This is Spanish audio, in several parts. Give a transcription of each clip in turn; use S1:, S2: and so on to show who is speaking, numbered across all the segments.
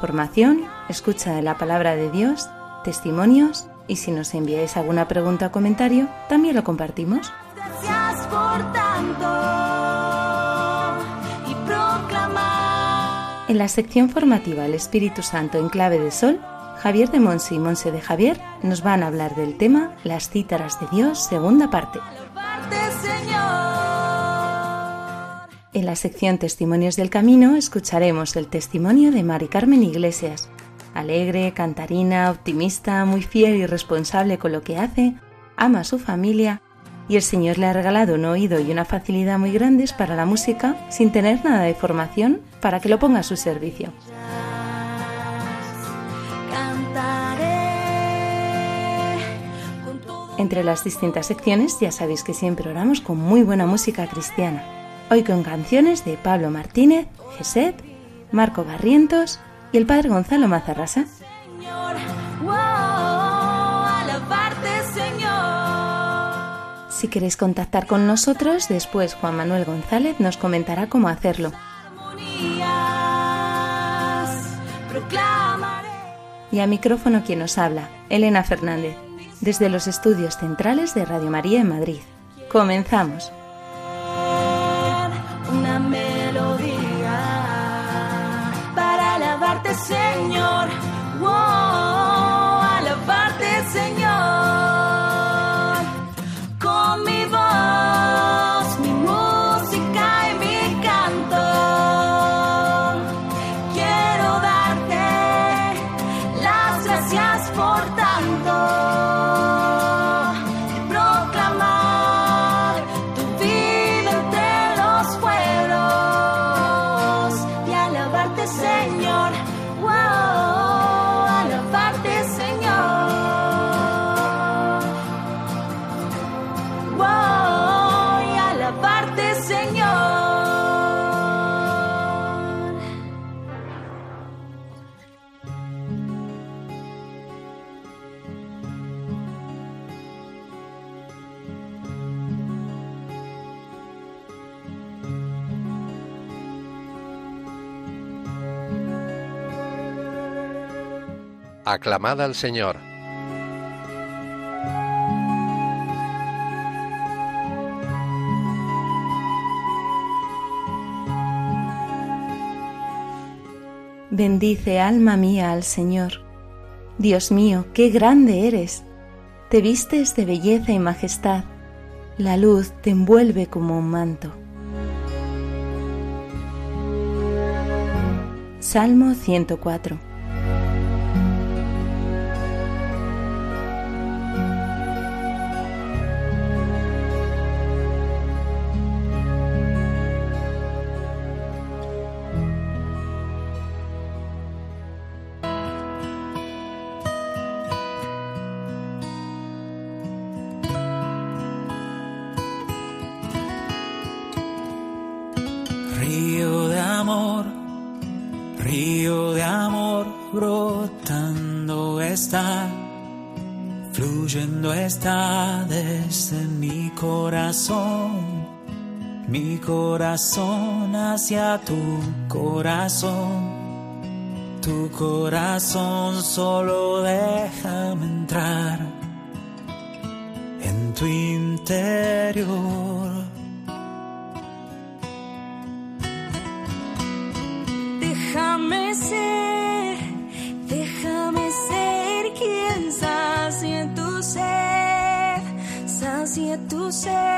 S1: Formación, escucha de la palabra de Dios, testimonios y si nos enviáis alguna pregunta o comentario, también lo compartimos.
S2: gracias por tanto y proclamar.
S1: En la sección formativa El Espíritu Santo en clave de sol, Javier de Monse y Monse de Javier nos van a hablar del tema Las cítaras de Dios, segunda parte. En la sección Testimonios del Camino escucharemos el testimonio de Mari Carmen Iglesias. Alegre, cantarina, optimista, muy fiel y responsable con lo que hace, ama a su familia y el Señor le ha regalado un oído y una facilidad muy grandes para la música sin tener nada de formación para que lo ponga a su servicio. Entre las distintas secciones ya sabéis que siempre oramos con muy buena música cristiana. Hoy con canciones de Pablo Martínez, Geset, Marco Barrientos y el Padre Gonzalo Mazarrasa. Si queréis contactar con nosotros, después Juan Manuel González nos comentará cómo hacerlo. Y a micrófono quien nos habla, Elena Fernández, desde los estudios centrales de Radio María en Madrid. Comenzamos.
S3: Aclamad al Señor.
S1: Bendice alma mía al Señor. Dios mío, qué grande eres. Te vistes de belleza y majestad. La luz te envuelve como un manto. Salmo 104
S4: corazón hacia tu corazón. Tu corazón solo déjame entrar en tu interior.
S5: Déjame
S4: ser, déjame ser quien sacie tu ser, sacie tu ser.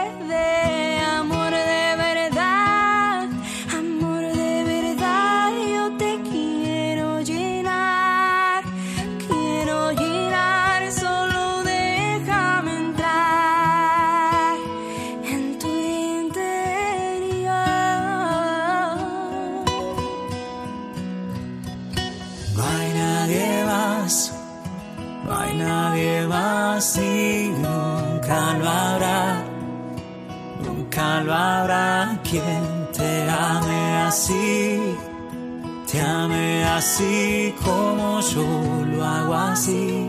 S4: Así como yo lo hago así,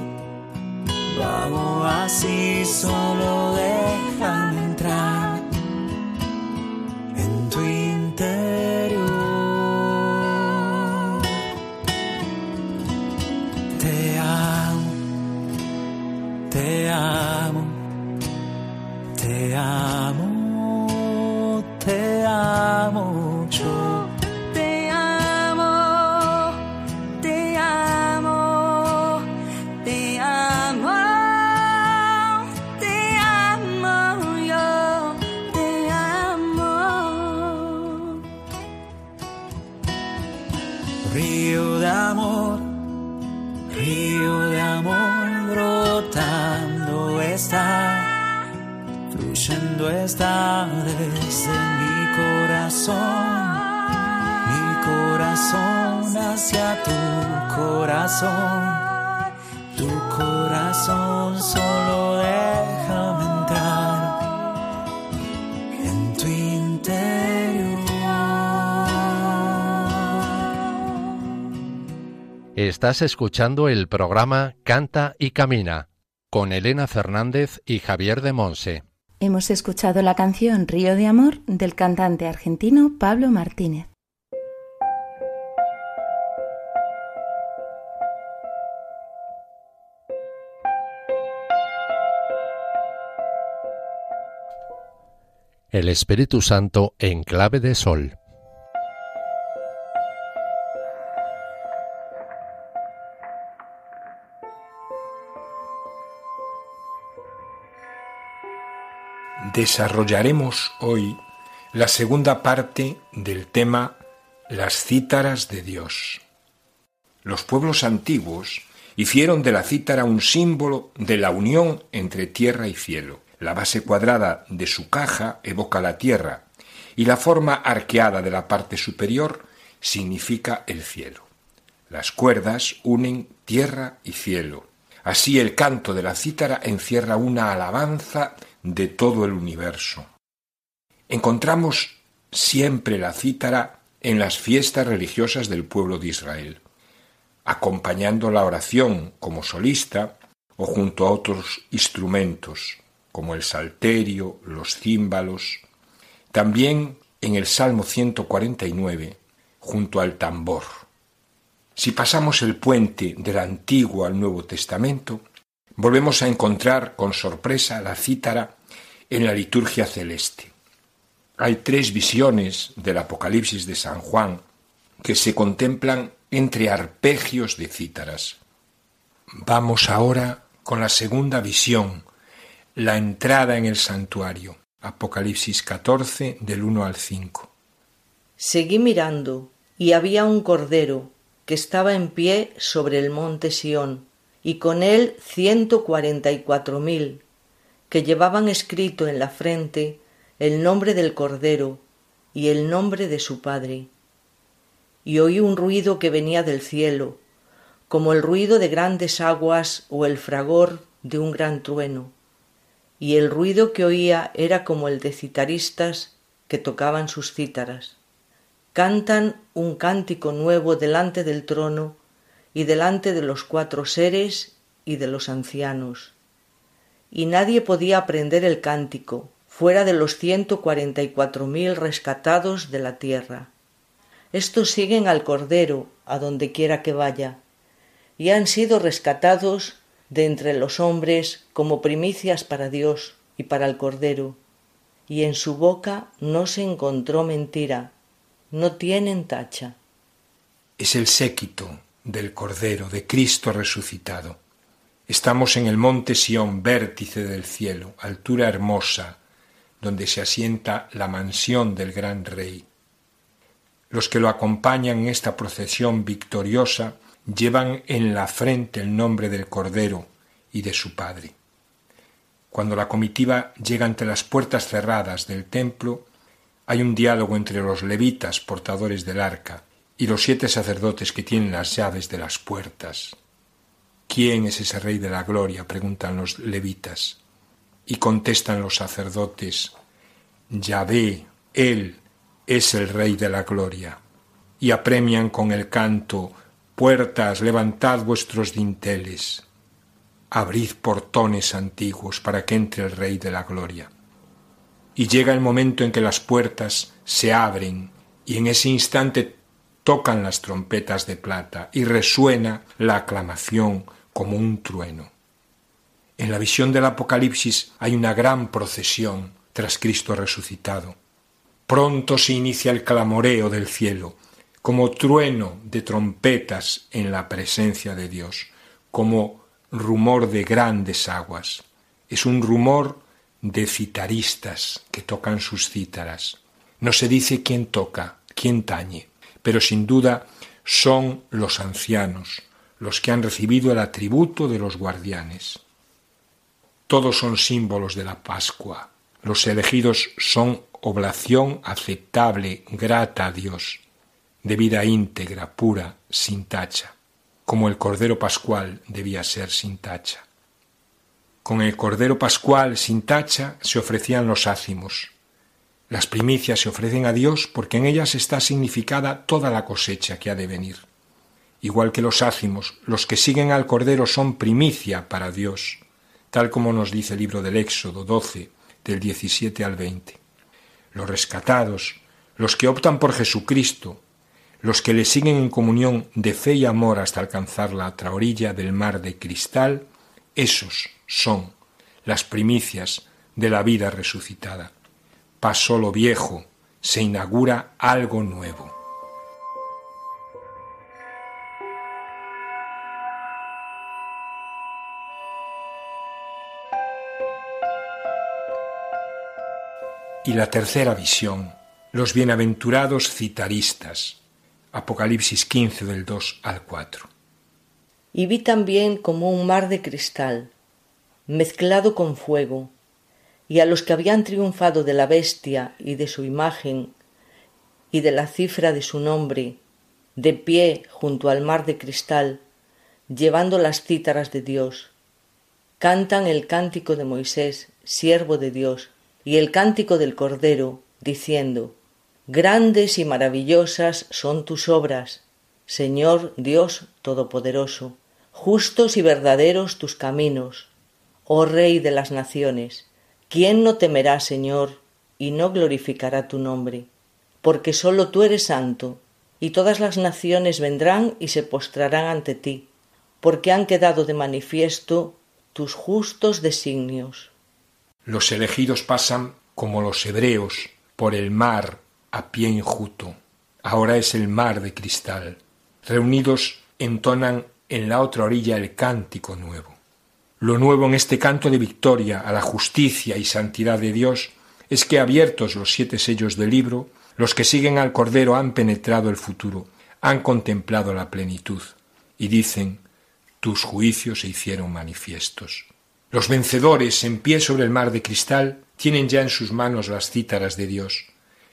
S4: lo hago así, está, fluyendo está desde mi corazón, mi corazón hacia tu corazón, tu corazón solo déjame entrar en tu interior.
S3: Estás escuchando el programa Canta y Camina con Elena Fernández y Javier de Monse.
S1: Hemos escuchado la canción Río de Amor del cantante argentino Pablo Martínez.
S3: El Espíritu Santo en clave de sol.
S6: Desarrollaremos hoy la segunda parte del tema Las cítaras de Dios. Los pueblos antiguos hicieron de la cítara un símbolo de la unión entre tierra y cielo. La base cuadrada de su caja evoca la tierra y la forma arqueada de la parte superior significa el cielo. Las cuerdas unen tierra y cielo. Así el canto de la cítara encierra una alabanza de todo el universo. Encontramos siempre la cítara en las fiestas religiosas del pueblo de Israel, acompañando la oración como solista o junto a otros instrumentos como el salterio, los címbalos, también en el Salmo 149 junto al tambor. Si pasamos el puente del Antiguo al Nuevo Testamento, volvemos a encontrar con sorpresa la cítara en la liturgia celeste. Hay tres visiones del Apocalipsis de San Juan que se contemplan entre arpegios de cítaras. Vamos ahora con la segunda visión, la entrada en el santuario. Apocalipsis 14 del 1 al 5.
S7: Seguí mirando, y había un cordero que estaba en pie sobre el monte Sión, y con él ciento cuarenta y cuatro mil, que llevaban escrito en la frente el nombre del cordero y el nombre de su padre. Y oí un ruido que venía del cielo, como el ruido de grandes aguas o el fragor de un gran trueno y el ruido que oía era como el de citaristas que tocaban sus cítaras. Cantan un cántico nuevo delante del trono y delante de los cuatro seres y de los ancianos. Y nadie podía aprender el cántico fuera de los ciento cuarenta y cuatro mil rescatados de la tierra. Estos siguen al Cordero a donde quiera que vaya, y han sido rescatados de entre los hombres como primicias para Dios y para el Cordero, y en su boca no se encontró mentira, no tienen tacha.
S6: Es el séquito del Cordero, de Cristo resucitado. Estamos en el monte Sión, vértice del cielo, altura hermosa, donde se asienta la mansión del gran rey. Los que lo acompañan en esta procesión victoriosa llevan en la frente el nombre del Cordero y de su Padre. Cuando la comitiva llega ante las puertas cerradas del templo, hay un diálogo entre los levitas portadores del arca y los siete sacerdotes que tienen las llaves de las puertas. ¿Quién es ese Rey de la Gloria? preguntan los levitas. Y contestan los sacerdotes, Yahvé, Él es el Rey de la Gloria. Y apremian con el canto, Puertas, levantad vuestros dinteles. Abrid portones antiguos para que entre el Rey de la Gloria. Y llega el momento en que las puertas se abren y en ese instante tocan las trompetas de plata y resuena la aclamación como un trueno. En la visión del Apocalipsis hay una gran procesión tras Cristo resucitado. Pronto se inicia el clamoreo del cielo, como trueno de trompetas en la presencia de Dios, como rumor de grandes aguas. Es un rumor de citaristas que tocan sus cítaras. No se dice quién toca, quién tañe, pero sin duda son los ancianos, los que han recibido el atributo de los guardianes. Todos son símbolos de la Pascua. Los elegidos son oblación aceptable, grata a Dios, de vida íntegra, pura, sin tacha, como el Cordero Pascual debía ser sin tacha. Con el Cordero Pascual sin tacha se ofrecían los ácimos. Las primicias se ofrecen a Dios porque en ellas está significada toda la cosecha que ha de venir. Igual que los ácimos, los que siguen al Cordero son primicia para Dios, tal como nos dice el libro del Éxodo 12, del 17 al 20. Los rescatados, los que optan por Jesucristo, los que le siguen en comunión de fe y amor hasta alcanzar la otra orilla del mar de cristal, esos son las primicias de la vida resucitada. Pasó lo viejo, se inaugura algo nuevo. Y la tercera visión, los bienaventurados citaristas. Apocalipsis 15 del 2 al 4.
S7: Y vi también como un mar de cristal, mezclado con fuego, y a los que habían triunfado de la bestia y de su imagen y de la cifra de su nombre, de pie junto al mar de cristal, llevando las cítaras de Dios, cantan el cántico de Moisés, siervo de Dios, y el cántico del Cordero, diciendo, Grandes y maravillosas son tus obras, Señor Dios Todopoderoso, justos y verdaderos tus caminos, oh Rey de las naciones. ¿Quién no temerá, Señor, y no glorificará tu nombre? Porque sólo tú eres santo, y todas las naciones vendrán y se postrarán ante ti, porque han quedado de manifiesto tus justos designios.
S6: Los elegidos pasan como los hebreos por el mar a pie enjuto. Ahora es el mar de cristal. Reunidos entonan en la otra orilla el cántico nuevo. Lo nuevo en este canto de victoria a la justicia y santidad de Dios es que abiertos los siete sellos del libro, los que siguen al Cordero han penetrado el futuro, han contemplado la plenitud y dicen, tus juicios se hicieron manifiestos. Los vencedores, en pie sobre el mar de cristal, tienen ya en sus manos las cítaras de Dios.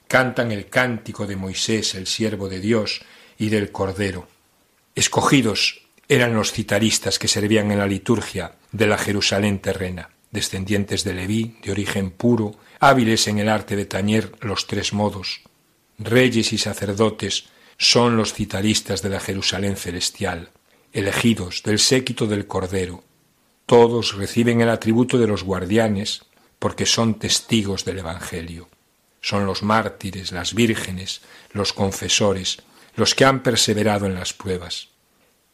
S6: Cantan el cántico de Moisés, el siervo de Dios, y del Cordero. Escogidos eran los citaristas que servían en la liturgia de la Jerusalén terrena, descendientes de Leví, de origen puro, hábiles en el arte de tañer los tres modos. Reyes y sacerdotes son los citaristas de la Jerusalén celestial, elegidos del séquito del Cordero, todos reciben el atributo de los guardianes porque son testigos del Evangelio. Son los mártires, las vírgenes, los confesores, los que han perseverado en las pruebas.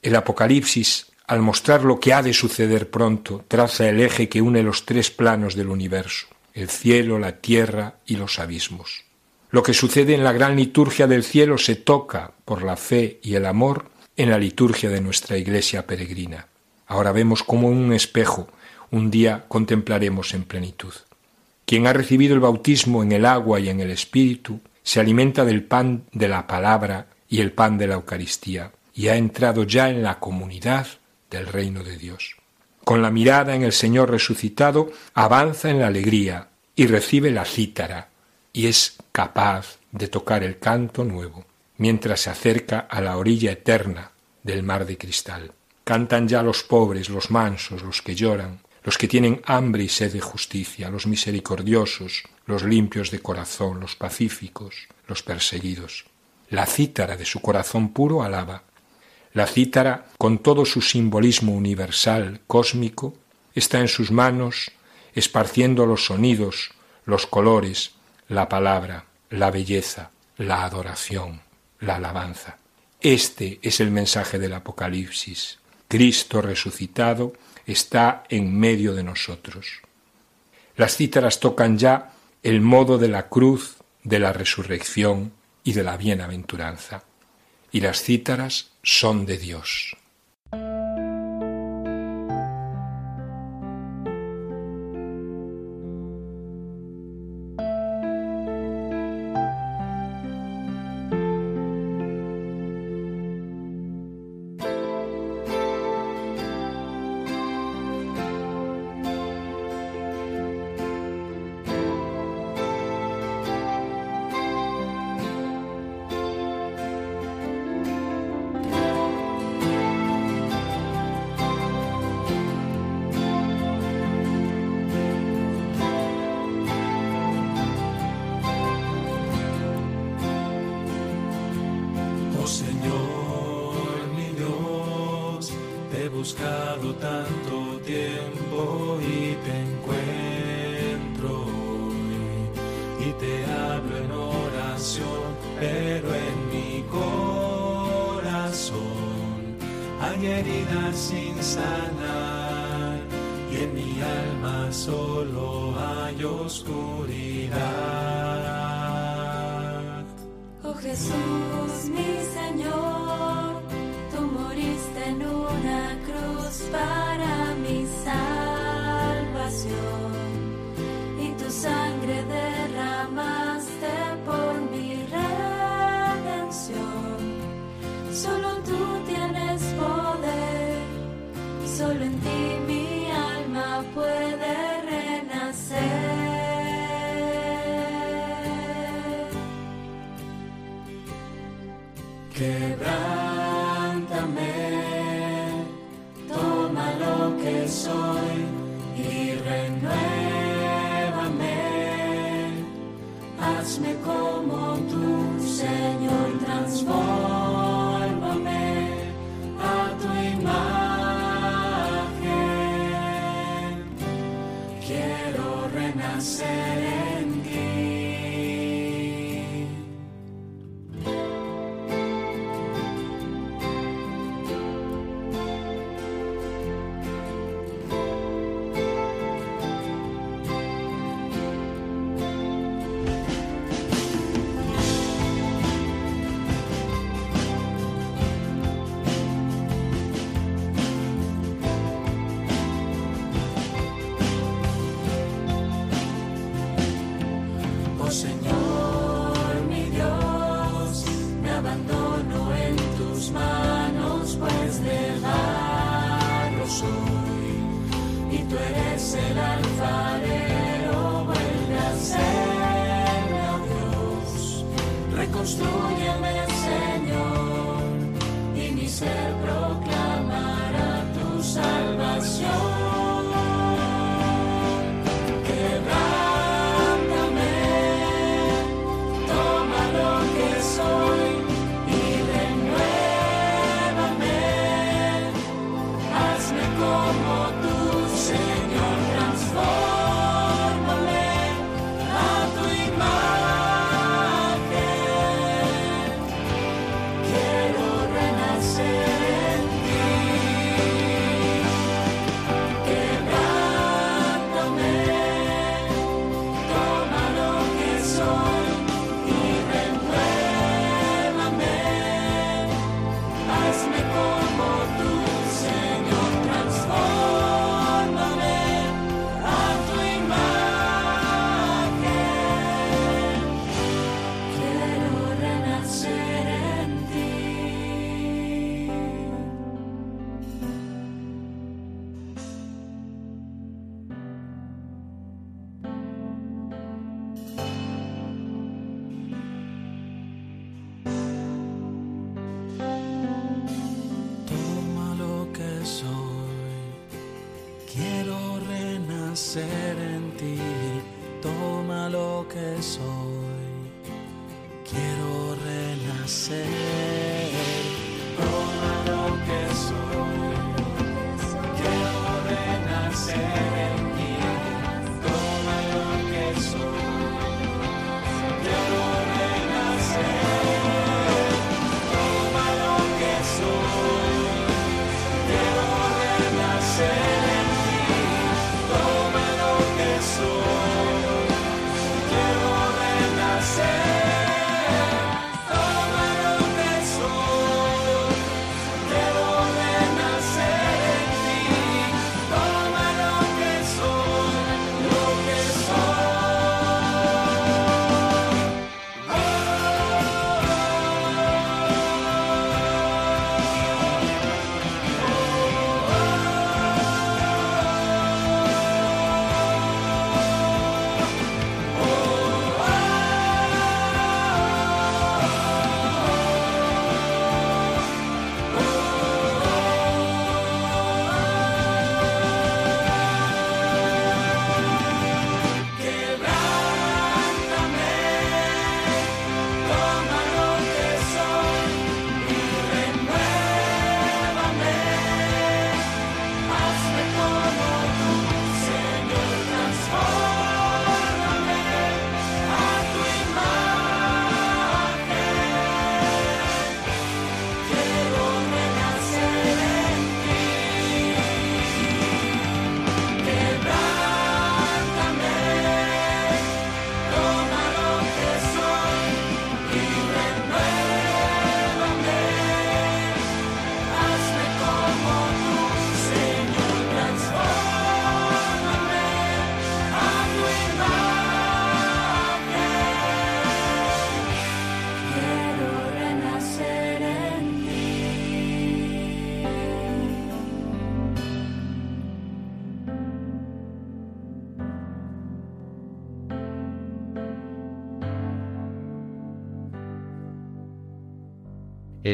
S6: El Apocalipsis, al mostrar lo que ha de suceder pronto, traza el eje que une los tres planos del universo, el cielo, la tierra y los abismos. Lo que sucede en la gran liturgia del cielo se toca, por la fe y el amor, en la liturgia de nuestra iglesia peregrina. Ahora vemos como un espejo, un día contemplaremos en plenitud. Quien ha recibido el bautismo en el agua y en el Espíritu, se alimenta del pan de la palabra y el pan de la Eucaristía, y ha entrado ya en la comunidad del reino de Dios. Con la mirada en el Señor resucitado, avanza en la alegría y recibe la cítara, y es capaz de tocar el canto nuevo, mientras se acerca a la orilla eterna del mar de cristal. Cantan ya los pobres, los mansos, los que lloran, los que tienen hambre y sed de justicia, los misericordiosos, los limpios de corazón, los pacíficos, los perseguidos. La cítara de su corazón puro alaba. La cítara, con todo su simbolismo universal, cósmico, está en sus manos, esparciendo los sonidos, los colores, la palabra, la belleza, la adoración, la alabanza. Este es el mensaje del Apocalipsis. Cristo resucitado está en medio de nosotros. Las cítaras tocan ya el modo de la cruz, de la resurrección y de la bienaventuranza. Y las cítaras son de Dios.
S8: Sin sanar y en mi alma solo hay oscuridad.
S9: Oh Jesús, mi Señor,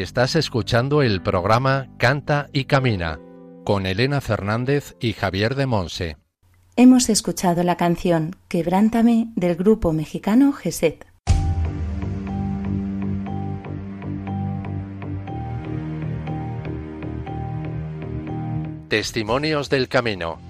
S3: Estás escuchando el programa Canta y Camina con Elena Fernández y Javier de Monse.
S1: Hemos escuchado la canción Quebrántame del grupo mexicano Geset.
S3: Testimonios del Camino.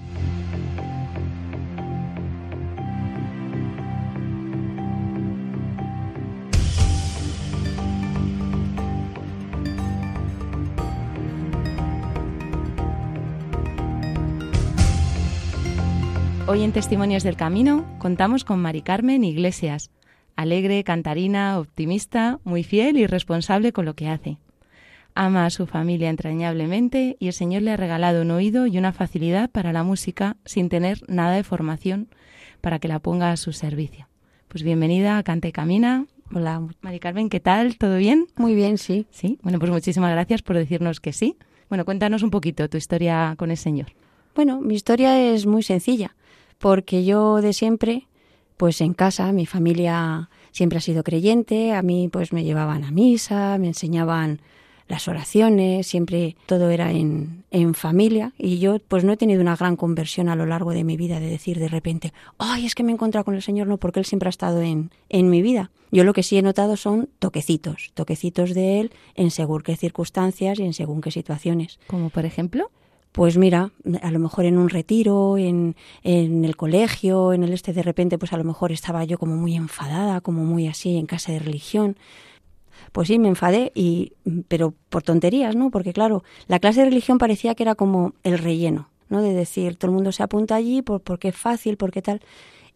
S1: Hoy en Testimonios del Camino contamos con Mari Carmen Iglesias, alegre, cantarina, optimista, muy fiel y responsable con lo que hace. Ama a su familia entrañablemente y el Señor le ha regalado un oído y una facilidad para la música sin tener nada de formación para que la ponga a su servicio. Pues bienvenida a Canta y Camina. Hola, Mari Carmen, ¿qué tal? ¿Todo bien?
S10: Muy bien, sí.
S1: Sí, bueno, pues muchísimas gracias por decirnos que sí. Bueno, cuéntanos un poquito tu historia con el Señor.
S10: Bueno, mi historia es muy sencilla, porque yo de siempre, pues en casa, mi familia siempre ha sido creyente, a mí pues me llevaban a misa, me enseñaban las oraciones, siempre todo era en, en familia y yo pues no he tenido una gran conversión a lo largo de mi vida de decir de repente, ay, es que me he encontrado con el Señor, no, porque Él siempre ha estado en, en mi vida. Yo lo que sí he notado son toquecitos, toquecitos de Él en según qué circunstancias y en según qué situaciones.
S1: Como por ejemplo,
S10: Pues mira, a lo mejor en un retiro, en, en el colegio, en el este de repente, pues a lo mejor estaba yo como muy enfadada, como muy así en casa de religión. Pues sí, me enfadé, y, pero por tonterías, ¿no? Porque claro, la clase de religión parecía que era como el relleno, ¿no? De decir, todo el mundo se apunta allí por, porque es fácil, porque tal.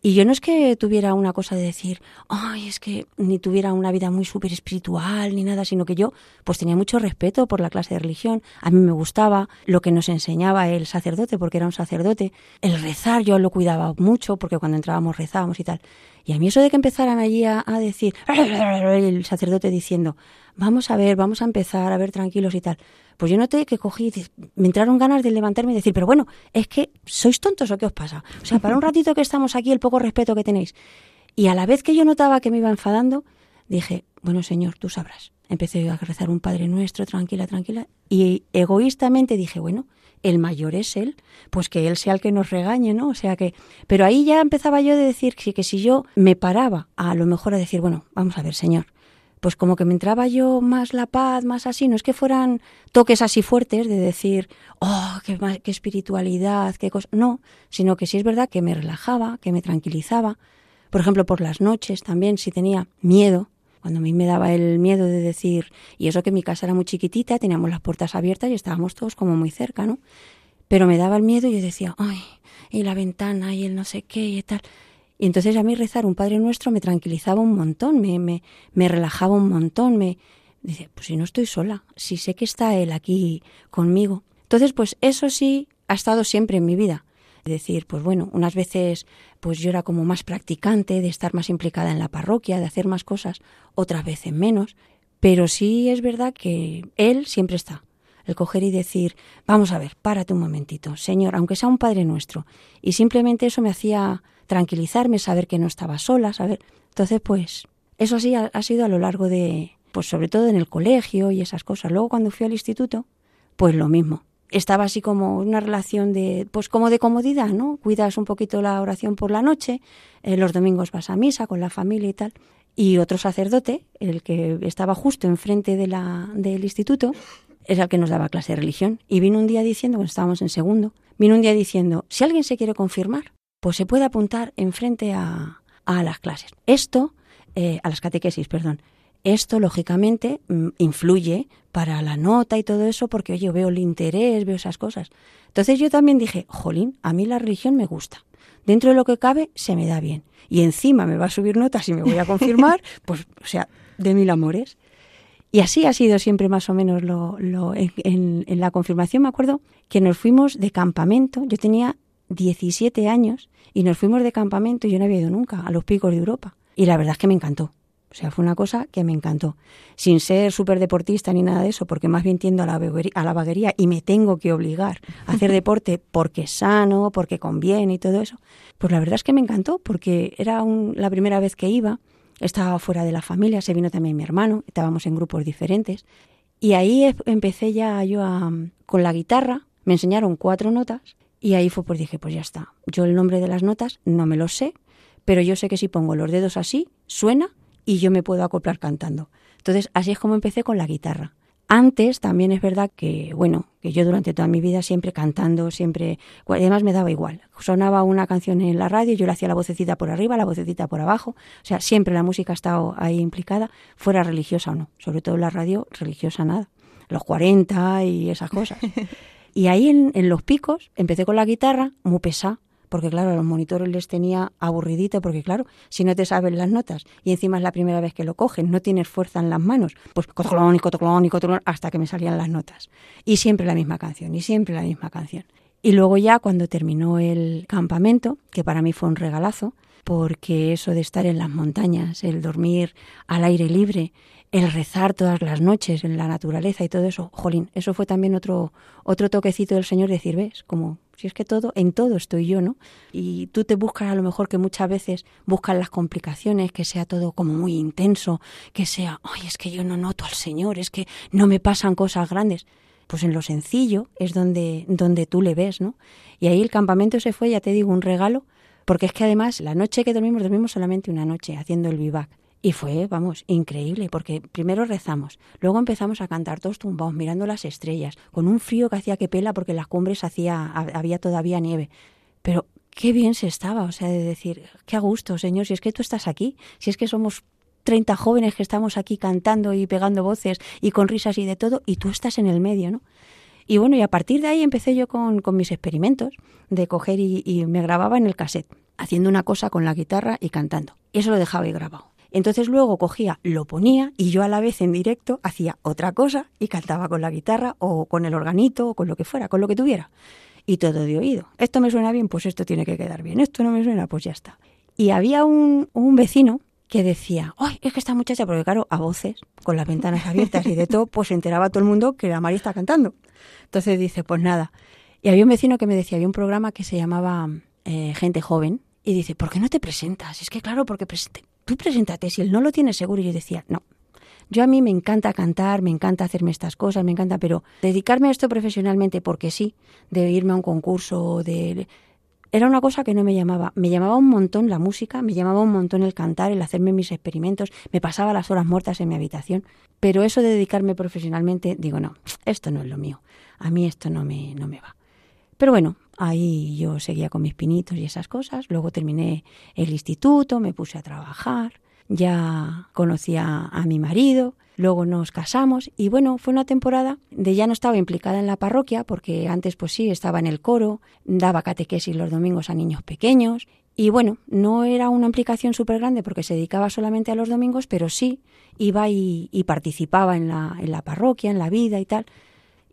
S10: Y yo no es que tuviera una cosa de decir, ay, es que ni tuviera una vida muy súper espiritual ni nada, sino que yo pues tenía mucho respeto por la clase de religión. A mí me gustaba lo que nos enseñaba el sacerdote, porque era un sacerdote. El rezar yo lo cuidaba mucho, porque cuando entrábamos rezábamos y tal. Y a mí eso de que empezaran allí a, a decir, el sacerdote diciendo, vamos a ver, vamos a empezar, a ver tranquilos y tal. Pues yo noté que cogí, me entraron ganas de levantarme y decir, pero bueno, es que sois tontos o qué os pasa. O sea, para un ratito que estamos aquí, el poco respeto que tenéis. Y a la vez que yo notaba que me iba enfadando, dije, bueno, Señor, tú sabrás. Empecé a rezar un Padre Nuestro, tranquila, tranquila. Y egoístamente dije, bueno, el mayor es él, pues que él sea el que nos regañe, ¿no? O sea que, pero ahí ya empezaba yo de decir que, que si yo me paraba a lo mejor a decir, bueno, vamos a ver, señor, pues como que me entraba yo más la paz, más así, no es que fueran toques así fuertes de decir, oh, qué, qué espiritualidad, qué cosa, no, sino que sí es verdad que me relajaba, que me tranquilizaba. Por ejemplo, por las noches también, si tenía miedo, cuando a mí me daba el miedo de decir, y eso que mi casa era muy chiquitita, teníamos las puertas abiertas y estábamos todos como muy cerca, ¿no? Pero me daba el miedo y yo decía, ay, y la ventana y el no sé qué y tal. Y entonces a mí rezar un Padre Nuestro me tranquilizaba un montón, me, me, me relajaba un montón, me dice, pues si no estoy sola, si sé que está Él aquí conmigo. Entonces, pues eso sí ha estado siempre en mi vida. Es decir, pues bueno, unas veces pues yo era como más practicante, de estar más implicada en la parroquia, de hacer más cosas, otras veces menos, pero sí es verdad que Él siempre está. El coger y decir, vamos a ver, párate un momentito, Señor, aunque sea un Padre nuestro. Y simplemente eso me hacía tranquilizarme, saber que no estaba sola, saber. Entonces, pues, eso sí ha, ha sido a lo largo de, pues sobre todo en el colegio y esas cosas. Luego cuando fui al instituto, pues lo mismo. Estaba así como una relación de, pues como de comodidad, ¿no? Cuidas un poquito la oración por la noche, eh, los domingos vas a misa con la familia y tal. Y otro sacerdote, el que estaba justo enfrente de la, del instituto, es el que nos daba clase de religión. Y vino un día diciendo, cuando estábamos en segundo, vino un día diciendo, si alguien se quiere confirmar, pues se puede apuntar enfrente a, a las clases. Esto, eh, a las catequesis, perdón. Esto, lógicamente, mm, influye para la nota y todo eso, porque yo veo el interés, veo esas cosas. Entonces yo también dije, jolín, a mí la religión me gusta. Dentro de lo que cabe, se me da bien. Y encima me va a subir notas y me voy a confirmar, pues, o sea, de mil amores. Y así ha sido siempre más o menos lo, lo en, en- en la confirmación. Me acuerdo que nos fuimos de campamento. Yo tenía 17 años y nos fuimos de campamento y yo no había ido nunca a los picos de Europa. Y la verdad es que me encantó. O sea, fue una cosa que me encantó. Sin ser súper deportista ni nada de eso, porque más bien tiendo a la, vaguería, a la vaguería y me tengo que obligar a hacer deporte porque es sano, porque conviene y todo eso. Pues la verdad es que me encantó porque era un- la primera vez que iba estaba fuera de la familia, se vino también mi hermano, estábamos en grupos diferentes. Y ahí empecé ya yo a, con la guitarra, me enseñaron cuatro notas y ahí fue pues dije, pues ya está. Yo el nombre de las notas no me lo sé, pero yo sé que si pongo los dedos así, suena y yo me puedo acoplar cantando. Entonces así es como empecé con la guitarra. Antes también es verdad que, bueno, que yo durante toda mi vida siempre cantando, siempre, además me daba igual. Sonaba una canción en la radio, yo le hacía la vocecita por arriba, la vocecita por abajo, o sea, siempre la música ha estado ahí implicada, fuera religiosa o no, sobre todo la radio religiosa nada, los 40 y esas cosas. Y ahí en, los picos empecé con la guitarra, muy pesada, porque claro, los monitores les tenía aburridito, porque claro, si no te sabes las notas y encima es la primera vez que lo cogen, no tienes fuerza en las manos, pues cotolón y cotolón y cotolón hasta que me salían las notas. Y siempre la misma canción, y siempre la misma canción. Y luego ya cuando terminó el campamento, que para mí fue un regalazo, porque eso de estar en las montañas, el dormir al aire libre, el rezar todas las noches en la naturaleza y todo eso, jolín, eso fue también otro, otro toquecito del Señor, decir, ves, como si es que todo, en todo estoy yo, ¿no? Y tú te buscas a lo mejor que muchas veces buscas las complicaciones, que sea todo como muy intenso, que sea, ay, es que yo no noto al Señor, es que no me pasan cosas grandes. Pues en lo sencillo es donde, donde tú le ves, ¿no? Y ahí el campamento se fue, ya te digo, un regalo, porque es que además la noche que dormimos, dormimos solamente una noche haciendo el vivac. Y fue, vamos, increíble, porque primero rezamos, luego empezamos a cantar todos tumbados, mirando las estrellas, con un frío que hacía que pela porque en las cumbres hacía, había todavía nieve. Pero qué bien se estaba, o sea, de decir, qué a gusto, Señor, si es que tú estás aquí, si es que somos 30 jóvenes que estamos aquí cantando y pegando voces y con risas y de todo, y tú estás en el medio, ¿no? Y bueno, y a partir de ahí empecé yo con, con mis experimentos de coger y, y me grababa en el cassette, haciendo una cosa con la guitarra y cantando. Y eso lo dejaba ahí grabado. Entonces luego cogía, lo ponía y yo a la vez en directo hacía otra cosa y cantaba con la guitarra o con el organito o con lo que fuera, con lo que tuviera. Y todo de oído. Esto me suena bien, pues esto tiene que quedar bien. Esto no me suena, pues ya está. Y había un, un vecino que decía, ¡ay, es que esta muchacha! Porque claro, a voces, con las ventanas abiertas y de todo, pues se enteraba todo el mundo que la María está cantando. Entonces dice, pues nada. Y había un vecino que me decía, había un programa que se llamaba eh, Gente Joven, y dice, ¿por qué no te presentas? Es que claro, porque presente, tú preséntate, si él no lo tiene seguro. Yo decía, no, Yo a mí me encanta cantar, me encanta hacerme estas cosas, me encanta, pero dedicarme a esto profesionalmente porque sí, de irme a un concurso, de era una cosa que no me llamaba. Me llamaba un montón la música, me llamaba un montón el cantar, el hacerme mis experimentos, me pasaba las horas muertas en mi habitación. Pero eso de dedicarme profesionalmente, digo, no, esto no es lo mío. A mí esto no me, no me va. Pero bueno, ahí yo seguía con mis pinitos y esas cosas. Luego terminé el instituto, me puse a trabajar, ya conocía a mi marido, luego nos casamos y bueno, fue una temporada de ya no estaba implicada en la parroquia porque antes pues sí, estaba en el coro, daba catequesis los domingos a niños pequeños y bueno, no era una implicación súper grande porque se dedicaba solamente a los domingos, pero sí iba y, y participaba en la, en la parroquia, en la vida y tal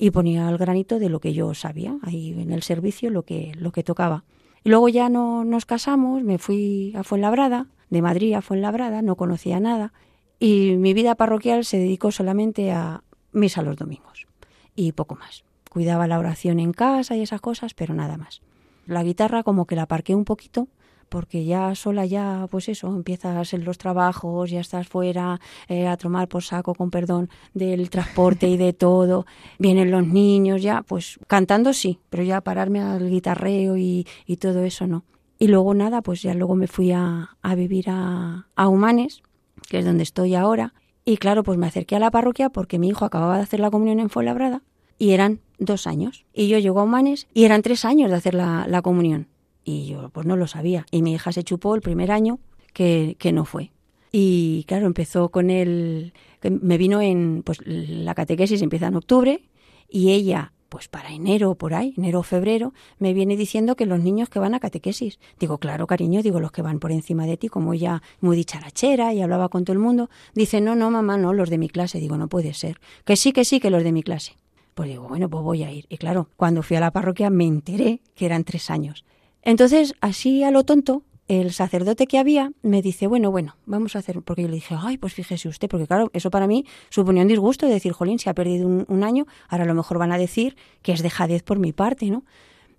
S10: y ponía el granito de lo que yo sabía, ahí en el servicio lo que, lo que tocaba. Y luego ya no, nos casamos, me fui a Fuenlabrada, de Madrid a Fuenlabrada, no conocía nada, y mi vida parroquial se dedicó solamente a misa los domingos y poco más. Cuidaba la oración en casa y esas cosas, pero nada más. La guitarra como que la aparqué un poquito porque ya sola ya, pues eso, empiezas en los trabajos, ya estás fuera eh, a tomar por saco, con perdón, del transporte y de todo, vienen los niños, ya, pues cantando sí, pero ya pararme al guitarreo y, y todo eso no. Y luego nada, pues ya luego me fui a, a vivir a, a Humanes, que es donde estoy ahora, y claro, pues me acerqué a la parroquia porque mi hijo acababa de hacer la comunión en Fuenlabrada y eran dos años. Y yo llego a Humanes y eran tres años de hacer la, la comunión. Y yo pues no lo sabía. Y mi hija se chupó el primer año que, que no fue. Y claro, empezó con el... Me vino en... Pues la catequesis empieza en octubre y ella, pues para enero por ahí, enero o febrero, me viene diciendo que los niños que van a catequesis. Digo, claro, cariño, digo, los que van por encima de ti, como ella muy dicharachera y hablaba con todo el mundo. Dice, no, no, mamá, no, los de mi clase. Digo, no puede ser. Que sí, que sí, que los de mi clase. Pues digo, bueno, pues voy a ir. Y claro, cuando fui a la parroquia me enteré que eran tres años. Entonces, así a lo tonto, el sacerdote que había me dice, bueno, bueno, vamos a hacer, porque yo le dije, ay, pues fíjese usted, porque claro, eso para mí suponía un disgusto de decir, jolín, se ha perdido un, año, ahora a lo mejor van a decir que es dejadez por mi parte, ¿no?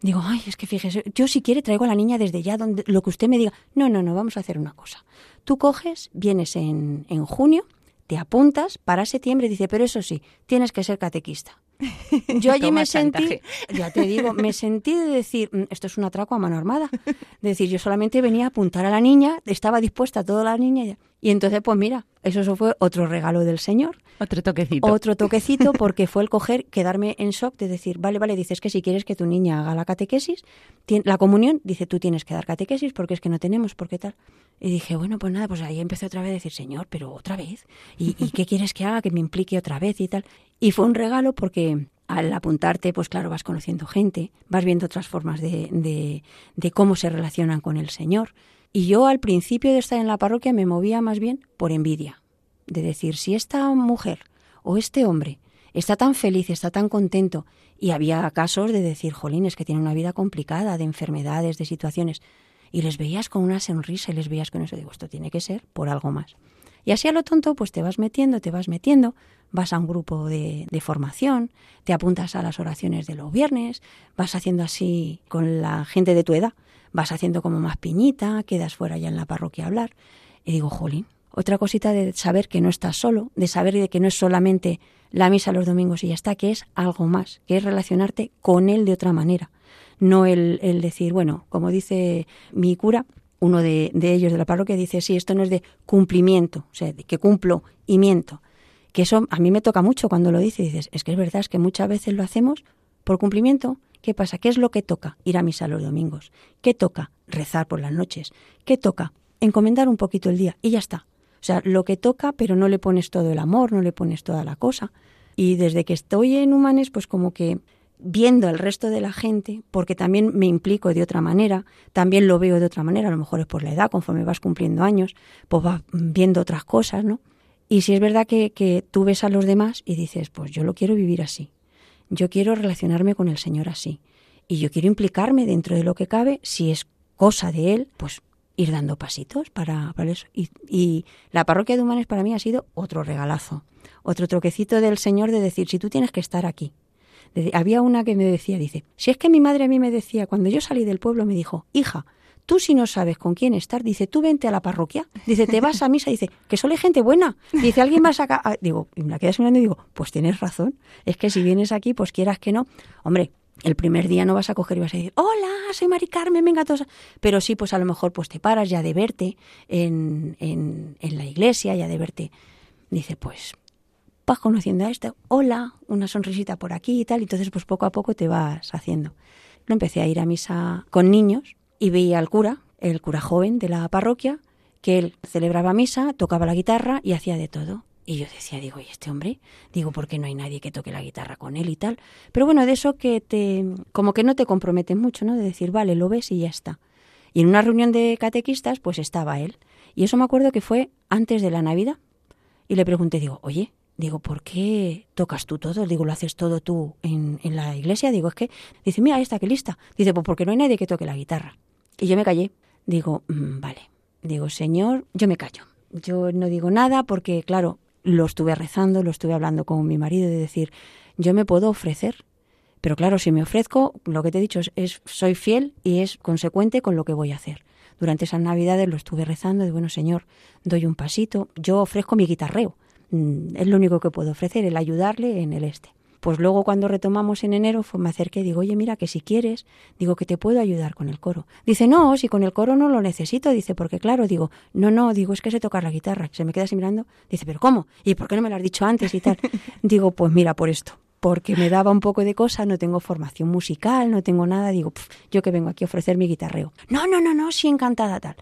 S10: Digo, ay, es que fíjese, yo si quiere traigo a la niña desde ya, donde lo que usted me diga. No, no, no, vamos a hacer una cosa. Tú coges, vienes en, en junio, te apuntas para septiembre, dice, pero eso sí, tienes que ser catequista. Yo allí me sentí, ya te digo, me sentí de decir, esto es un atraco a mano armada. De decir, yo solamente venía a apuntar a la niña, estaba dispuesta toda la niña. Y entonces, pues mira, eso, fue otro regalo del Señor.
S11: Otro toquecito.
S10: Otro toquecito porque fue el coger, quedarme en shock de decir, vale, vale, dices que si quieres que tu niña haga la catequesis, la comunión, dice, tú tienes que dar catequesis porque es que no tenemos, ¿por qué tal? Y dije, bueno, pues nada, pues ahí empecé otra vez a decir, Señor, pero otra vez. ¿Y, ¿Y qué quieres que haga? Que me implique otra vez y tal. Y fue un regalo porque al apuntarte, pues claro, vas conociendo gente, vas viendo otras formas de, de, de, cómo se relacionan con el Señor. Y yo al principio de estar en la parroquia me movía más bien por envidia, de decir, si esta mujer o este hombre está tan feliz, está tan contento, y había casos de decir, jolín, es que tiene una vida complicada, de enfermedades, de situaciones, y les veías con una sonrisa y les veías con eso, digo, esto tiene que ser por algo más. Y así a lo tonto, pues te vas metiendo, te vas metiendo, vas a un grupo de, de, formación, te apuntas a las oraciones de los viernes, vas haciendo así con la gente de tu edad, vas haciendo como más piñita, quedas fuera ya en la parroquia a hablar. Y digo, jolín, otra cosita de saber que no estás solo, de saber de que no es solamente la misa los domingos y ya está, que es algo más, que es relacionarte con él de otra manera. No el, el decir, bueno, como dice mi cura, uno de, de, ellos de la parroquia dice, sí, esto no es de cumplimiento, o sea, de que cumplo y miento. Que eso a mí me toca mucho cuando lo dice, dices, es que es verdad, es que muchas veces lo hacemos por cumplimiento. ¿Qué pasa? ¿Qué es lo que toca? Ir a misa los domingos. ¿Qué toca? Rezar por las noches. ¿Qué toca? Encomendar un poquito el día y ya está. O sea, lo que toca, pero no le pones todo el amor, no le pones toda la cosa. Y desde que estoy en Humanes, pues como que viendo al resto de la gente, porque también me implico de otra manera, también lo veo de otra manera, a lo mejor es por la edad, conforme vas cumpliendo años, pues vas viendo otras cosas, ¿no? Y si es verdad que, que tú ves a los demás y dices, pues yo lo quiero vivir así, yo quiero relacionarme con el Señor así, y yo quiero implicarme dentro de lo que cabe, si es cosa de Él, pues ir dando pasitos para, para eso. Y, y la parroquia de Humanes para mí ha sido otro regalazo, otro troquecito del Señor de decir, si tú tienes que estar aquí, había una que me decía, dice, si es que mi madre a mí me decía, cuando yo salí del pueblo, me dijo, hija, tú si no sabes con quién estar, dice, tú vente a la parroquia. Dice, te vas a misa, dice, que solo hay gente buena. Dice, alguien va a sacar... ah, Digo, y me la quedas mirando y digo, pues tienes razón. Es que si vienes aquí, pues quieras que no. Hombre, el primer día no vas a coger y vas a decir, hola, soy Mari Carmen, venga todos. a-". Pero sí, pues a lo mejor pues te paras ya de verte en, en, en la iglesia, ya de verte. Dice, pues vas conociendo a esto, hola, una sonrisita por aquí y tal, entonces pues poco a poco te vas haciendo. Lo empecé a ir a misa con niños y veía al cura, el cura joven de la parroquia, que él celebraba misa, tocaba la guitarra y hacía de todo. Y yo decía, digo, ¿y este hombre? Digo, ¿por qué no hay nadie que toque la guitarra con él y tal? Pero bueno, de eso que te, como que no te comprometen mucho, ¿no? De decir, vale, lo ves y ya está. Y en una reunión de catequistas, pues estaba él. Y eso me acuerdo que fue antes de la Navidad. Y le pregunté, digo, oye, digo, ¿por qué tocas tú todo? Digo, ¿lo haces todo tú en, en la iglesia? Digo, es que, dice, mira esta, qué lista. Dice, pues porque no hay nadie que toque la guitarra. Y yo me callé. Digo, "Mm, vale. Digo, Señor, yo me callo. Yo no digo nada porque, claro, lo estuve rezando, lo estuve hablando con mi marido de decir, yo me puedo ofrecer. Pero claro, si me ofrezco, lo que te he dicho es, soy fiel y es consecuente con lo que voy a hacer. Durante esas navidades lo estuve rezando de, bueno, Señor, doy un pasito, yo ofrezco mi guitarreo. Mm, Es lo único que puedo ofrecer, el ayudarle en el este. Pues luego cuando retomamos en enero, me acerqué y digo, oye, mira, que si quieres, digo que te puedo ayudar con el coro. Dice, no, si con el coro no lo necesito, dice, porque claro, digo, no, no, digo, es que sé tocar la guitarra. Se me queda así mirando, dice, pero ¿cómo? ¿Y por qué no me lo has dicho antes y tal? digo, pues mira, por esto, porque me daba un poco de cosa, no tengo formación musical, no tengo nada, digo, "Pf, yo que vengo aquí a ofrecer mi guitarreo. No, no, no, no, sí, encantada, tal.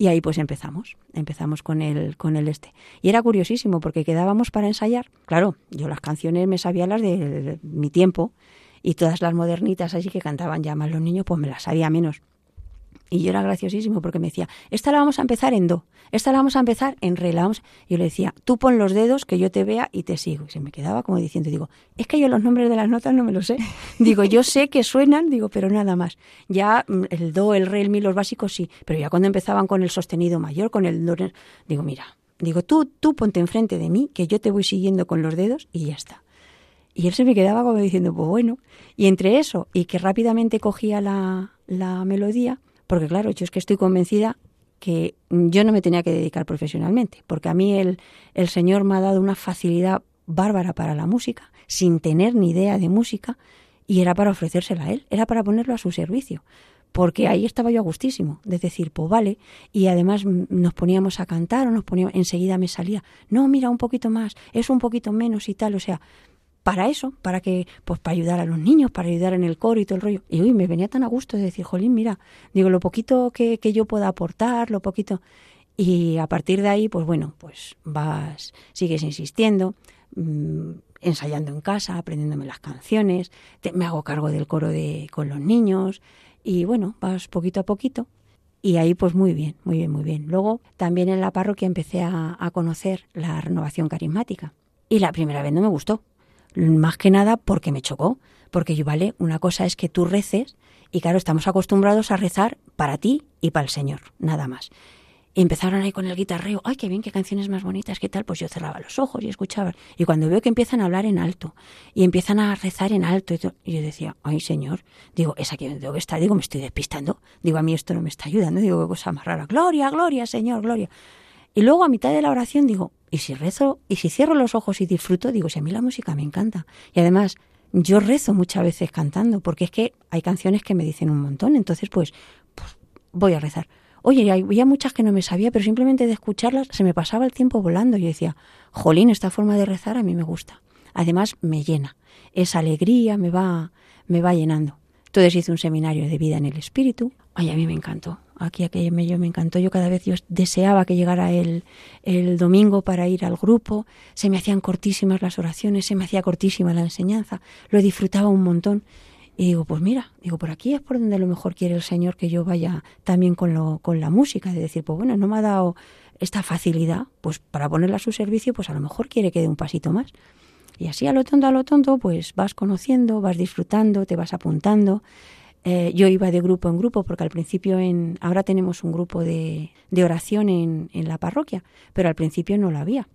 S10: Y ahí pues empezamos, empezamos con el, con el este. Y era curiosísimo porque quedábamos para ensayar. Claro, yo las canciones me sabía las de, mi tiempo y todas las modernitas así que cantaban ya más los niños, pues me las sabía menos. Y yo era graciosísimo porque me decía, esta la vamos a empezar en do, esta la vamos a empezar en re, la vamos... Yo le decía, tú pon los dedos que yo te vea y te sigo. Y se me quedaba como diciendo, digo, es que yo los nombres de las notas no me los sé. Digo, yo sé que suenan, digo, pero nada más. Ya mm, el do, el re, el mi, los básicos sí, pero ya cuando empezaban con el sostenido mayor, con el do, digo, mira, digo, tú, tú ponte enfrente de mí, que yo te voy siguiendo con los dedos y ya está. Y él se me quedaba como diciendo, pues bueno. Y entre eso y que rápidamente cogía la, la melodía, porque claro, yo es que estoy convencida que yo no me tenía que dedicar profesionalmente, porque a mí el, el Señor me ha dado una facilidad bárbara para la música, sin tener ni idea de música, y era para ofrecérsela a él, era para ponerlo a su servicio. Porque ahí estaba yo a gustísimo, de decir, pues vale, y además nos poníamos a cantar o nos poníamos, enseguida me salía, no, mira, un poquito más, es un poquito menos y tal, o sea, para eso, para que, pues para ayudar a los niños, para ayudar en el coro y todo el rollo. Y uy, me venía tan a gusto de decir, jolín, mira, digo, lo poquito que, que yo pueda aportar, lo poquito. Y a partir de ahí, pues bueno, pues vas, sigues insistiendo, mm, ensayando en casa, aprendiéndome las canciones, te- me hago cargo del coro de, con los niños, y bueno, vas poquito a poquito. Y ahí pues muy bien, muy bien, muy bien. Luego también en la parroquia empecé a, a conocer la renovación carismática. Y la primera vez no me gustó más que nada porque me chocó. Porque yo, vale, una cosa es que tú reces y claro, estamos acostumbrados a rezar para ti y para el Señor, nada más. Y empezaron ahí con el guitarreo, ay, qué bien, qué canciones más bonitas, qué tal, pues yo cerraba los ojos y escuchaba. Y cuando veo que empiezan a hablar en alto y empiezan a rezar en alto, y, to- y yo decía, ay, Señor, digo, es aquí donde que estar, digo, me estoy despistando, digo, a mí esto no me está ayudando, digo, qué cosa más rara, gloria, gloria, Señor, gloria. Y luego a mitad de la oración digo, ¿y si rezo? ¿Y si cierro los ojos y disfruto? Digo, si a mí la música me encanta. Y además, yo rezo muchas veces cantando, porque es que hay canciones que me dicen un montón, entonces pues, pues voy a rezar. Oye, había muchas que no me sabía, pero simplemente de escucharlas se me pasaba el tiempo volando. Yo decía, jolín, esta forma de rezar a mí me gusta. Además, me llena. Esa alegría me va, me va llenando. Entonces hice un seminario de vida en el espíritu. Ay, a mí me encantó. Aquí aquello me, me encantó. Yo cada vez yo deseaba que llegara el, el domingo para ir al grupo. Se me hacían cortísimas las oraciones, se me hacía cortísima la enseñanza. Lo disfrutaba un montón. Y digo, pues mira, digo, por aquí es por donde a lo mejor quiere el Señor que yo vaya también con, lo, con la música, de decir, pues bueno, no me ha dado esta facilidad, pues para ponerla a su servicio, pues a lo mejor quiere que dé un pasito más. Y así a lo tonto, a lo tonto, pues vas conociendo, vas disfrutando, te vas apuntando. Eh, yo iba de grupo en grupo porque al principio en ahora tenemos un grupo de, de oración en, en la parroquia, pero al principio no lo había.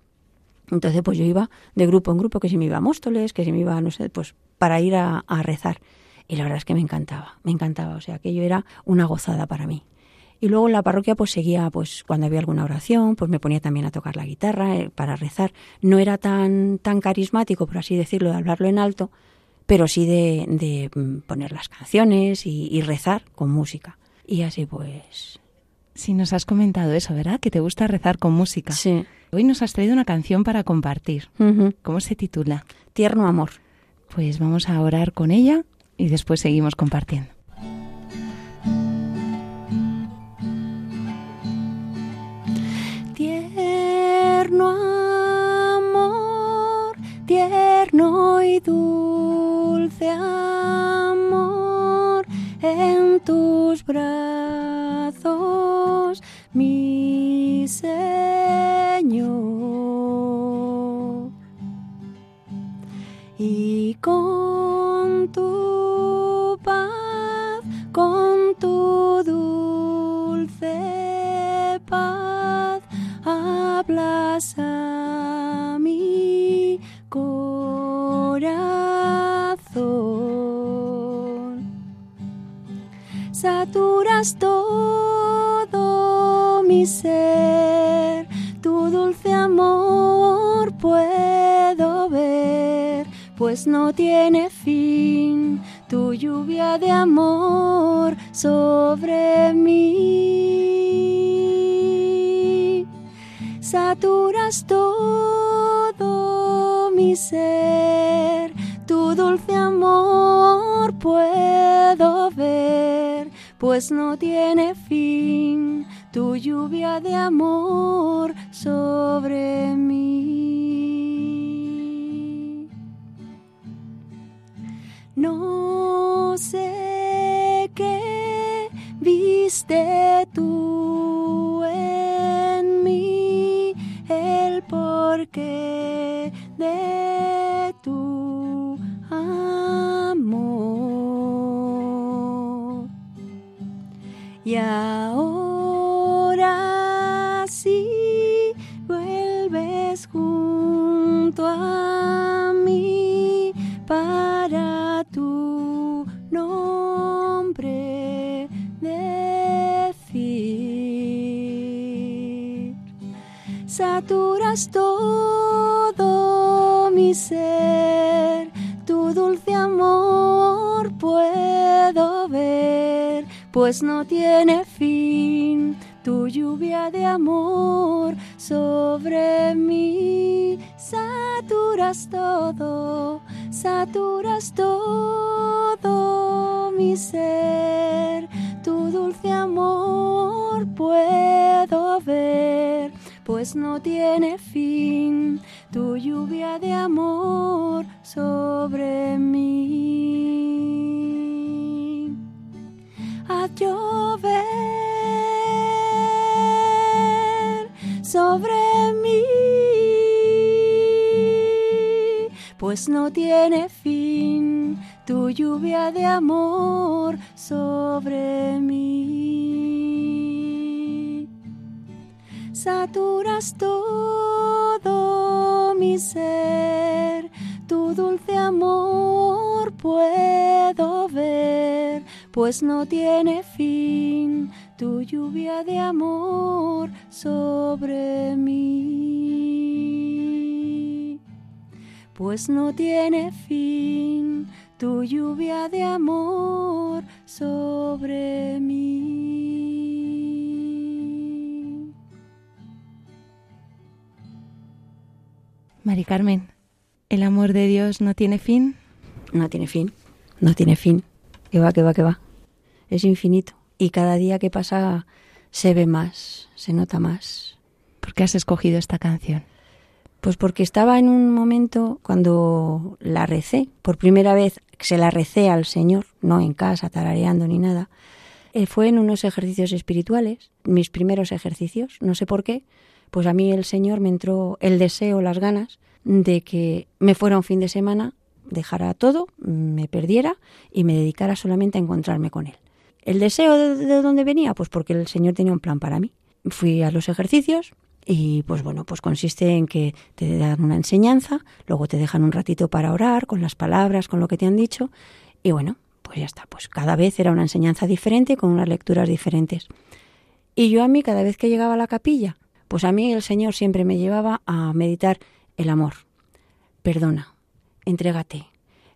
S10: Entonces pues yo iba de grupo en grupo, que si me iba a Móstoles, que si me iba, no sé, pues para ir a, a rezar. Y la verdad es que me encantaba, me encantaba, o sea, aquello era una gozada para mí. Y luego en la parroquia pues seguía, pues cuando había alguna oración, pues me ponía también a tocar la guitarra eh, para rezar. No era tan, tan carismático, por así decirlo, de hablarlo en alto, pero sí de, de mm, poner las canciones y, y rezar con música. Y así pues...
S1: Sí, nos has comentado eso, ¿verdad? Que te gusta rezar con música.
S10: Sí.
S1: Hoy nos has traído una canción para compartir. ¿Cómo se titula?
S10: Tierno amor.
S1: Pues vamos a orar con ella y después seguimos compartiendo.
S10: Tierno amor, tierno y dulce amor, en tus brazos, mi Señor. Y con tu paz, con tu dulce paz, hablas Saturas todo mi ser, tu dulce amor puedo ver, pues no tiene fin. Tu lluvia de amor sobre mí. Saturas todo mi ser, tu dulce amor puedo ver, pues no tiene fin tu lluvia de amor sobre mí. No sé qué viste tú pues no tiene fin tu lluvia de amor sobre mí. Pues no tiene fin tu lluvia de amor sobre mí.
S1: Mari Carmen, ¿el amor de Dios no tiene fin?
S10: No tiene fin, no tiene fin. Que va, que va, que va. Es infinito. Y cada día que pasa se ve más, se nota más.
S1: ¿Por qué has escogido esta canción?
S10: Pues porque estaba en un momento cuando la recé, por primera vez se la recé al Señor, no en casa, tarareando ni nada. Eh, fue en unos ejercicios espirituales, mis primeros ejercicios, no sé por qué, pues a mí el Señor me entró el deseo, las ganas de que me fuera un fin de semana, dejara todo, me perdiera y me dedicara solamente a encontrarme con Él. ¿El deseo de, de dónde venía? Pues porque el Señor tenía un plan para mí. Fui a los ejercicios, y pues bueno, pues consiste en que te dan una enseñanza, luego te dejan un ratito para orar con las palabras, con lo que te han dicho, y bueno, pues ya está, pues cada vez era una enseñanza diferente con unas lecturas diferentes. Y yo a mí, cada vez que llegaba a la capilla, pues a mí el Señor siempre me llevaba a meditar el amor. Perdona, entrégate,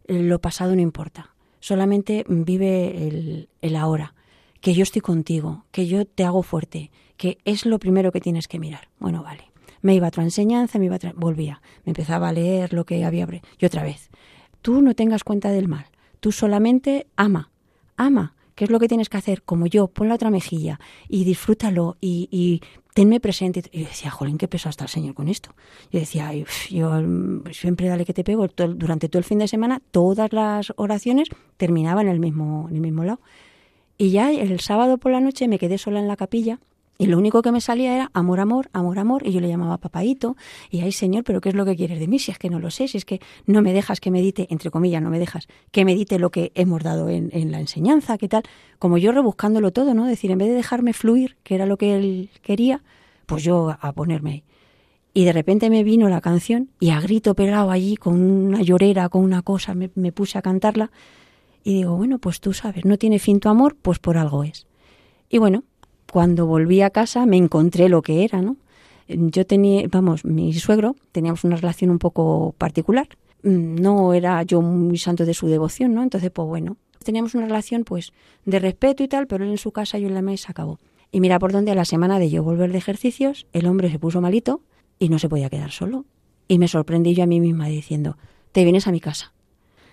S10: lo pasado no importa, solamente vive el, el ahora, que yo estoy contigo, que yo te hago fuerte, que es lo primero que tienes que mirar. Bueno, vale. Me iba a otra enseñanza, me iba a volvía, me empezaba a leer lo que había y otra vez. Tú no tengas cuenta del mal, tú solamente ama, ama, ¿Qué es lo que tienes que hacer? Como yo, pon la otra mejilla y disfrútalo y, y tenme presente. Y yo decía, jolín, qué peso está el Señor con esto. Yo decía, "Ay, uf, yo mm, siempre dale que te pego. Durante todo el fin de semana, todas las oraciones terminaban en el mismo, en el mismo lado. Y ya el sábado por la noche me quedé sola en la capilla y lo único que me salía era amor, amor, amor, amor. Y yo le llamaba papaíto. Y ay, Señor, ¿pero qué es lo que quieres de mí? Si es que no lo sé, si es que no me dejas que medite, entre comillas, no me dejas que medite lo que hemos dado en, en la enseñanza, ¿qué tal? Como yo rebuscándolo todo, ¿no? Decir, en vez de dejarme fluir, que era lo que él quería, pues yo a ponerme ahí. Y de repente me vino la canción y a grito pelado allí, con una llorera, con una cosa, me, me puse a cantarla. Y digo, bueno, pues tú sabes, no tiene fin tu amor, pues por algo es. Y bueno, cuando volví a casa me encontré lo que era, ¿no? Yo tenía, vamos, mi suegro, teníamos una relación un poco particular. Mm, No era yo muy santo de su devoción, ¿no? Entonces, pues bueno, teníamos una relación pues de respeto y tal, pero él en su casa, yo en la mesa acabó. Y mira por dónde a la semana de yo volver de ejercicios, el hombre se puso malito y no se podía quedar solo. Y me sorprendí yo a mí misma diciendo, te vienes a mi casa.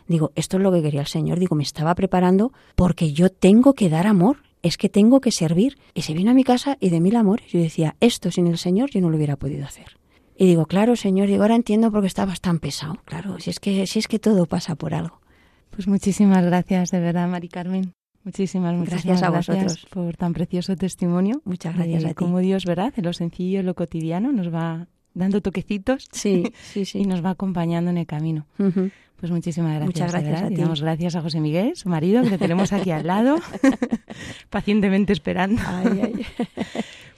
S10: Digo, esto es lo que quería el Señor. Digo, me estaba preparando porque yo tengo que dar amor, es que tengo que servir. Y se vino a mi casa y de mil amores yo decía, esto sin el Señor yo no lo hubiera podido hacer. Y digo, claro, Señor, digo, ahora entiendo por qué estabas tan pesado. Claro, si es que, si es que todo pasa por algo.
S11: Pues muchísimas gracias, de verdad, Mari Carmen. Muchísimas, muchísimas
S10: Gracias a
S11: gracias
S10: vosotros.
S11: por tan precioso testimonio.
S10: Muchas gracias a ti.
S11: cómo Dios, ¿verdad? En lo sencillo, en lo cotidiano, nos va dando toquecitos
S10: Sí, sí,
S11: y nos va acompañando en el camino. Pues muchísimas gracias.
S10: Muchas gracias a
S11: Y damos gracias a José Miguel, su marido, que le tenemos aquí al lado, pacientemente esperando.
S10: Ay, ay.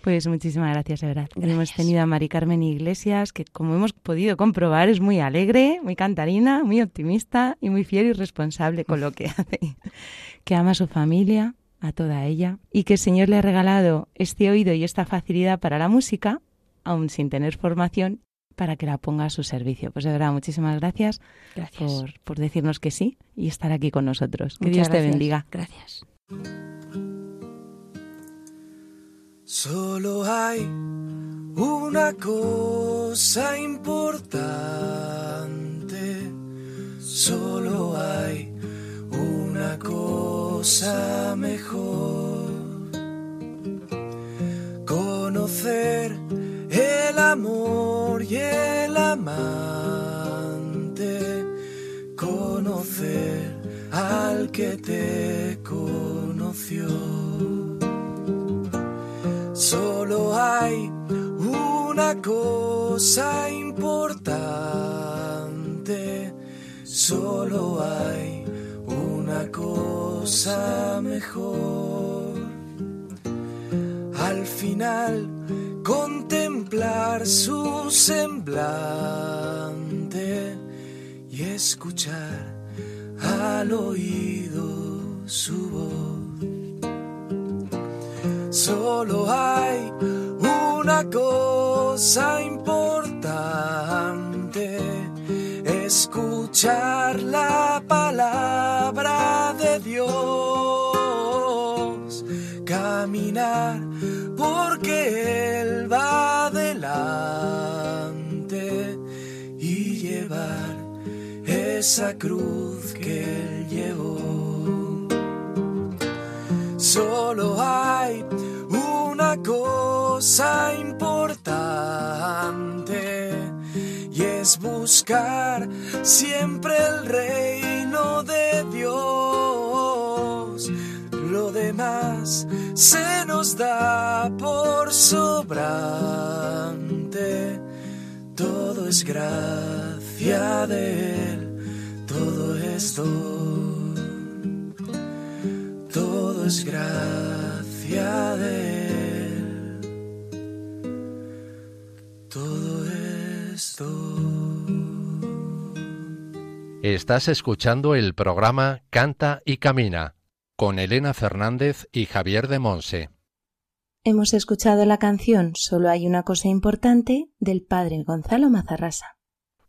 S11: Pues muchísimas gracias, de verdad.
S10: Gracias.
S11: Hemos tenido a Mari Carmen Iglesias, que como hemos podido comprobar es muy alegre, muy cantarina, muy optimista y muy fiel y responsable con lo que hace. Que ama a su familia, a toda ella, y que el Señor le ha regalado este oído y esta facilidad para la música, aun sin tener formación, para que la ponga a su servicio. Pues de verdad, muchísimas gracias,
S10: Gracias.
S11: por, por decirnos que sí y estar aquí con nosotros. Que
S10: Muchas
S11: Dios te bendiga.
S10: Gracias.
S8: Solo hay una cosa importante, solo hay una cosa mejor. Conocer el amor y el amante, conocer al que te conoció. Solo hay una cosa importante, solo hay una cosa mejor. Al final contemplar su semblante y escuchar al oído su voz. Solo hay una cosa importante, esa cruz que Él llevó. Solo hay una cosa importante y es buscar siempre el reino de Dios. Lo demás se nos da por sobrante. Todo es gracia de Él, todo es don todo es gracia de Él, todo es don.
S3: Estás escuchando el programa Canta y Camina con Elena Fernández y Javier de Monse.
S1: Hemos escuchado la canción Solo hay una cosa importante del padre Gonzalo Mazarrasa.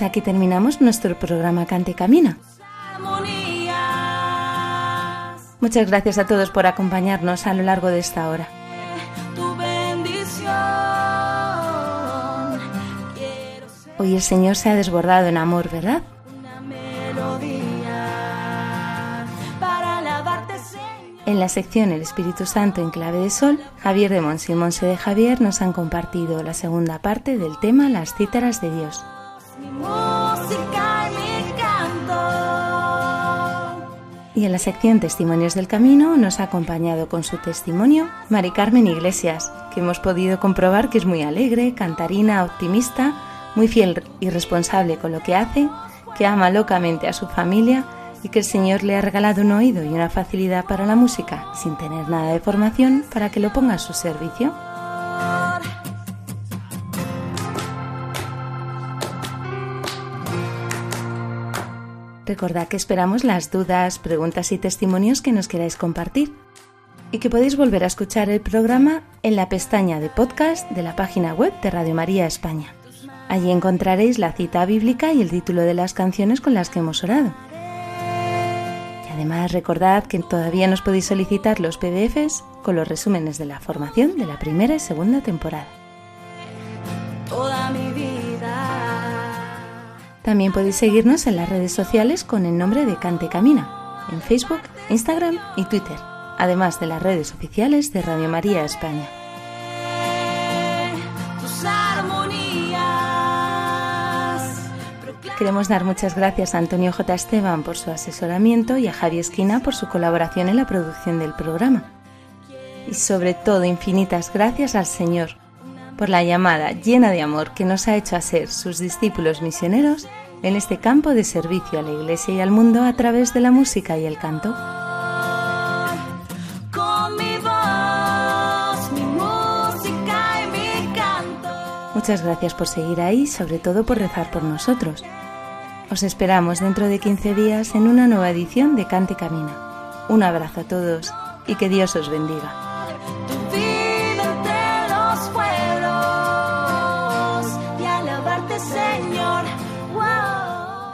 S1: Pues aquí terminamos nuestro programa Cante Camina. Muchas gracias a todos por acompañarnos a lo largo de esta hora. Hoy el Señor se ha desbordado en amor, ¿verdad? En la sección El Espíritu Santo en clave de sol, Javier de Mons y Monse de Javier nos han compartido la segunda parte del tema Las cítaras de Dios.
S9: Y
S1: en la sección Testimonios del Camino nos ha acompañado con su testimonio Mari Carmen Iglesias, que hemos podido comprobar que es muy alegre, cantarina, optimista, muy fiel y responsable con lo que hace, que ama locamente a su familia y que el Señor le ha regalado un oído y una facilidad para la música, sin tener nada de formación, para que lo ponga a su servicio. Recordad que esperamos las dudas, preguntas y testimonios que nos queráis compartir y que podéis volver a escuchar el programa en la pestaña de podcast de la página web de Radio María España. Allí encontraréis la cita bíblica y el título de las canciones con las que hemos orado. Y además recordad que todavía nos podéis solicitar los PDFs con los resúmenes de la formación de la primera y segunda temporada.
S9: Toda mi vida.
S1: También podéis seguirnos en las redes sociales con el nombre de Cante Camina, en Facebook, Instagram y Twitter, además de las redes oficiales de Radio María España. Queremos dar muchas gracias a Antonio J. Esteban por su asesoramiento y a Javi Esquina por su colaboración en la producción del programa. Y sobre todo infinitas gracias al Señor por la llamada llena de amor que nos ha hecho a ser sus discípulos misioneros en este campo de servicio a la Iglesia y al mundo a través de la música y el canto. Muchas gracias por seguir ahí sobre todo por rezar por nosotros. Os esperamos dentro de 15 días en una nueva edición de Cante Camina. Un abrazo a todos y que Dios os bendiga.